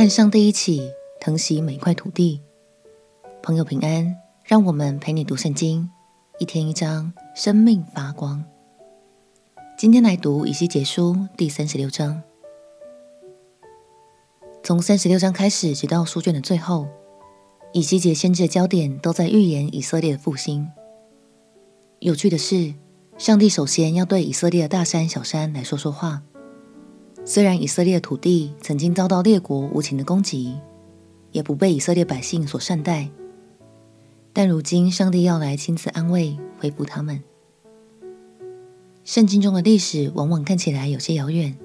和上帝一起疼惜每一块土地。朋友平安，让我们陪你读圣经，一天一章，生命发光。今天来读以西结书第三十六章。从三十六章开始，直到书卷的最后，以西结先知的焦点都在预言以色列的复兴。有趣的是，上帝首先要对以色列的大山、小山来说说话。虽然以色列土地曾经遭到列国无情的攻击，也不被以色列百姓所善待，但如今上帝要来亲自安慰、恢复他们。圣经中的历史往往看起来有些遥远，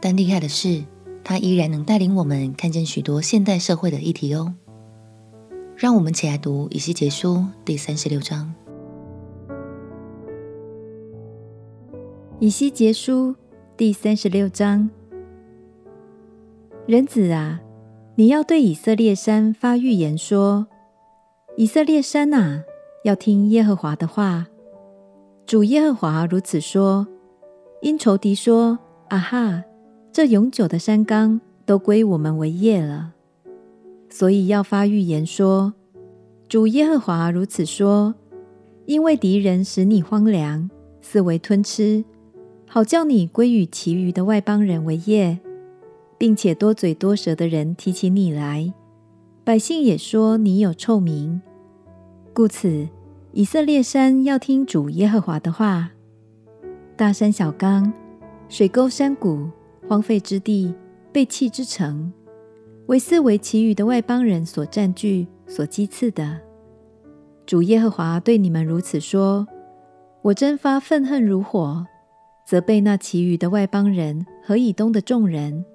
但厉害的是，它依然能带领我们看见许多现代社会的议题哦。让我们起来读以西结书第三十六章。以西结书。第三十六章，人子啊，你要对以色列山发预言说：以色列山啊，要听耶和华的话。主耶和华如此说：因仇敌说：啊哈，这永久的山冈都归我们为业了，所以要发预言说：主耶和华如此说：因为敌人使你荒凉，四围吞吃。好叫你归与其余的外邦人为业，并且多嘴多舌的人提起你来，百姓也说你有臭名。故此，以色列山要听主耶和华的话。大山小冈、水沟山谷、荒废之地、被弃之城，为四为其余的外邦人所占据、所讥刺的。主耶和华对你们如此说：我真发愤恨如火。责备那其余的外邦人和以东的众人，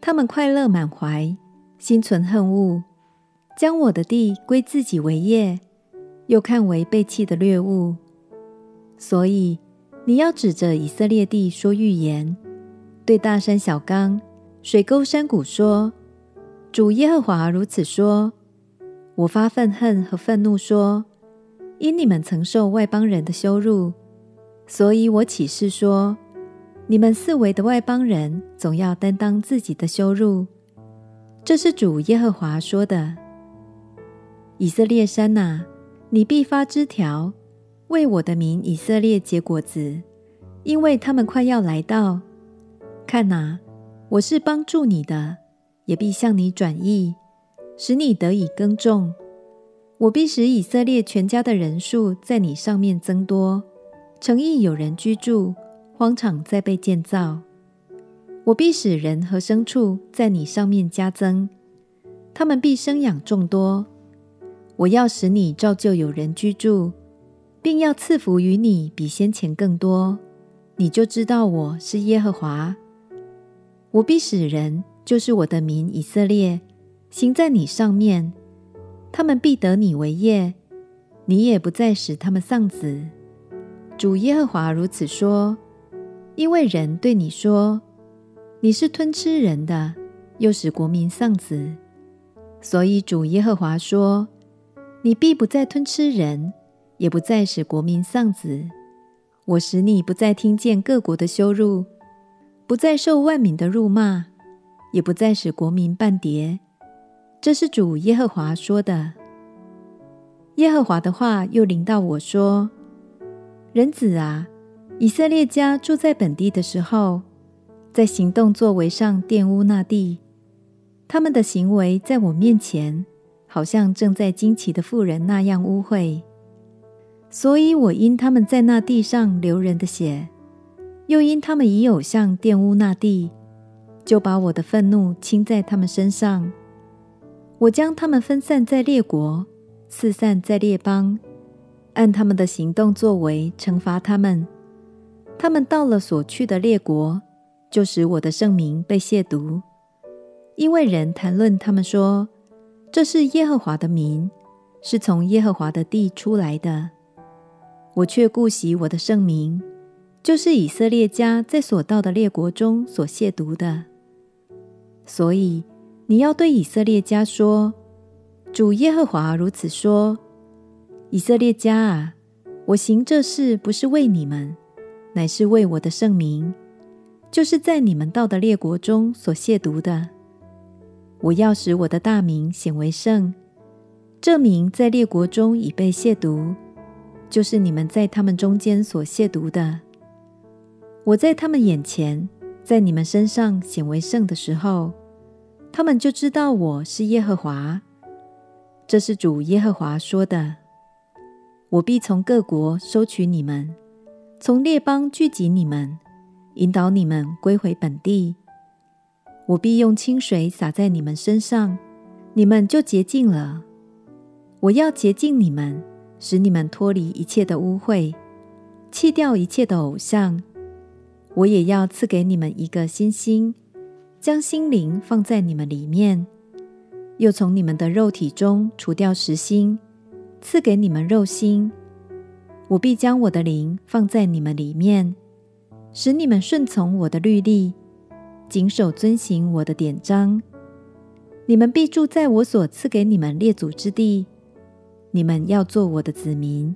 他们快乐满怀，心存恨恶，将我的地归自己为业，又看为被弃的掠物。所以你要指着以色列地说预言，对大山小冈、水沟山谷说：主耶和华如此说：我发愤恨和愤怒说，因你们曾受外邦人的羞辱。所以我起誓说，你们四围的外邦人总要担当自己的羞辱。这是主耶和华说的。以色列山哪，你必发枝条，为我的民以色列结果子，因为他们快要来到。看哪，我是帮助你的，也必向你转意，使你得以耕种。我必使以色列全家的人数在你上面增多。城邑有人居住，荒场再被建造。我必使人和牲畜在你上面加增，他们必生养众多。我要使你照旧有人居住，并要赐福于你比先前更多，你就知道我是耶和华。我必使人，就是我的民以色列，行在你上面，他们必得你为业，你也不再使他们丧子。主耶和华如此说：因为人对你说，你是吞吃人的，又使国民丧子，所以主耶和华说：你必不再吞吃人，也不再使国民丧子。我使你不再听见各国的羞辱，不再受万民的辱骂，也不再使国民半跌。这是主耶和华说的。耶和华的话又临到我说。人子啊，以色列家住在本地的时候，在行动作为上玷污那地。他们的行为在我面前，好像正在惊奇的妇人那样污秽。所以我因他们在那地上流人的血，又因他们以偶像玷污那地，就把我的愤怒倾在他们身上。我将他们分散在列国，四散在列邦。按他们的行动作为惩罚他们，他们到了所去的列国，就使我的圣名被亵渎，因为人谈论他们说，这是耶和华的民，是从耶和华的地出来的。我却顾惜我的圣名，就是以色列家在所到的列国中所亵渎的。所以你要对以色列家说：主耶和华如此说。以色列家啊，我行这事不是为你们，乃是为我的圣名，就是在你们到的列国中所亵渎的。我要使我的大名显为圣，这名在列国中已被亵渎，就是你们在他们中间所亵渎的。我在他们眼前，在你们身上显为圣的时候，他们就知道我是耶和华。这是主耶和华说的。我必从各国收取你们，从列邦聚集你们，引导你们归回本地。我必用清水洒在你们身上，你们就洁净了。我要洁净你们，使你们脱离一切的污秽，弃掉一切的偶像。我也要赐给你们一个新心，将心灵放在你们里面，又从你们的肉体中除掉石心，赐给你们肉心。我必将我的灵放在你们里面，使你们顺从我的律例，谨守遵行我的典章。你们必住在我所赐给你们列祖之地，你们要做我的子民，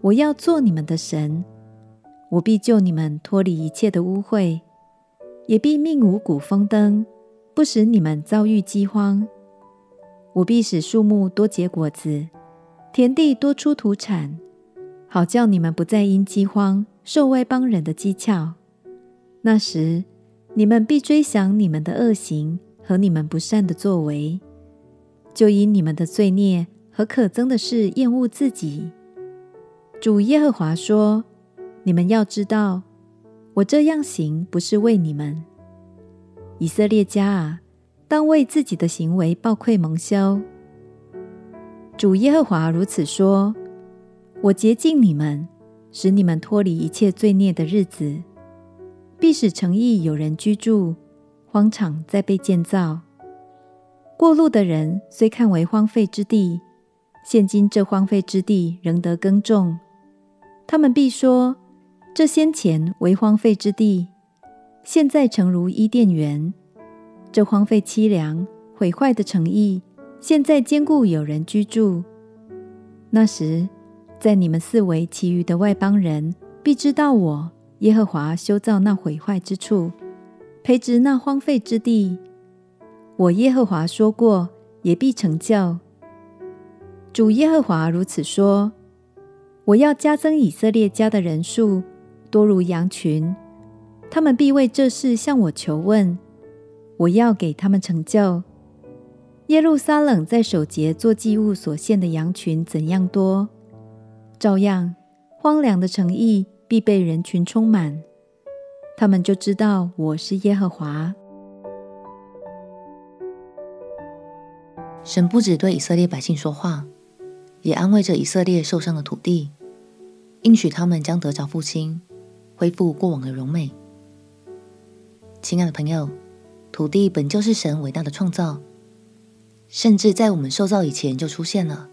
我要做你们的神。我必救你们脱离一切的污秽，也必命五谷丰登，不使你们遭遇饥荒。我必使树木多结果子，田地多出土产，好叫你们不再因饥荒受外邦人的讥诮。那时，你们必追想你们的恶行和你们不善的作为，就因你们的罪孽和可憎的事厌恶自己。主耶和华说。你们要知道，我这样行不是为你们，以色列家啊，当为自己的行为暴愧蒙羞。主耶和华如此说：我洁净你们，使你们脱离一切罪孽的日子，必使诚意有人居住，荒场再被建造。过路的人虽看为荒废之地，现今这荒废之地仍得耕种，他们必说。这先前为荒废之地，现在诚如伊甸园。这荒废凄凉、毁坏的诚意，现在坚固有人居住。那时，在你们四围其余的外邦人，必知道我耶和华修造那毁坏之处，培植那荒废之地。我耶和华说过，也必成就。主耶和华如此说：我要加增以色列家的人数。多如羊群，他们必为这事向我求问，我要给他们成就。耶路撒冷在守节做祭物所献的羊群怎样多，照样荒凉的城邑必被人群充满，他们就知道我是耶和华。神不只对以色列百姓说话，也安慰着以色列受伤的土地，应许他们将得着复兴。恢复过往的荣美。亲爱的朋友，土地本就是神伟大的创造，甚至在我们受造以前就出现了。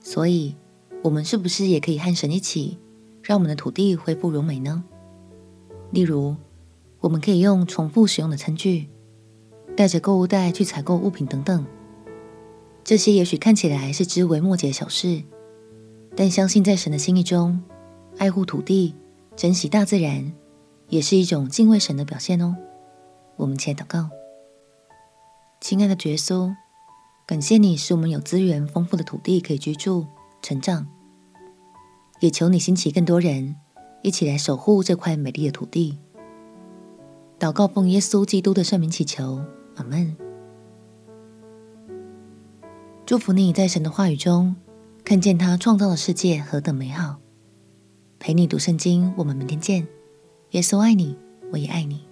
所以，我们是不是也可以和神一起，让我们的土地恢复荣美呢？例如，我们可以用重复使用的餐具，带着购物袋去采购物品等等。这些也许看起来是枝微末节的小事，但相信在神的心意中，爱护土地。珍惜大自然，也是一种敬畏神的表现哦。我们且祷告，亲爱的耶稣，感谢你使我们有资源丰富的土地可以居住、成长，也求你兴起更多人一起来守护这块美丽的土地。祷告奉耶稣基督的圣名祈求，阿门。祝福你在神的话语中看见他创造的世界何等美好。陪你读圣经，我们明天见。耶稣爱你，我也爱你。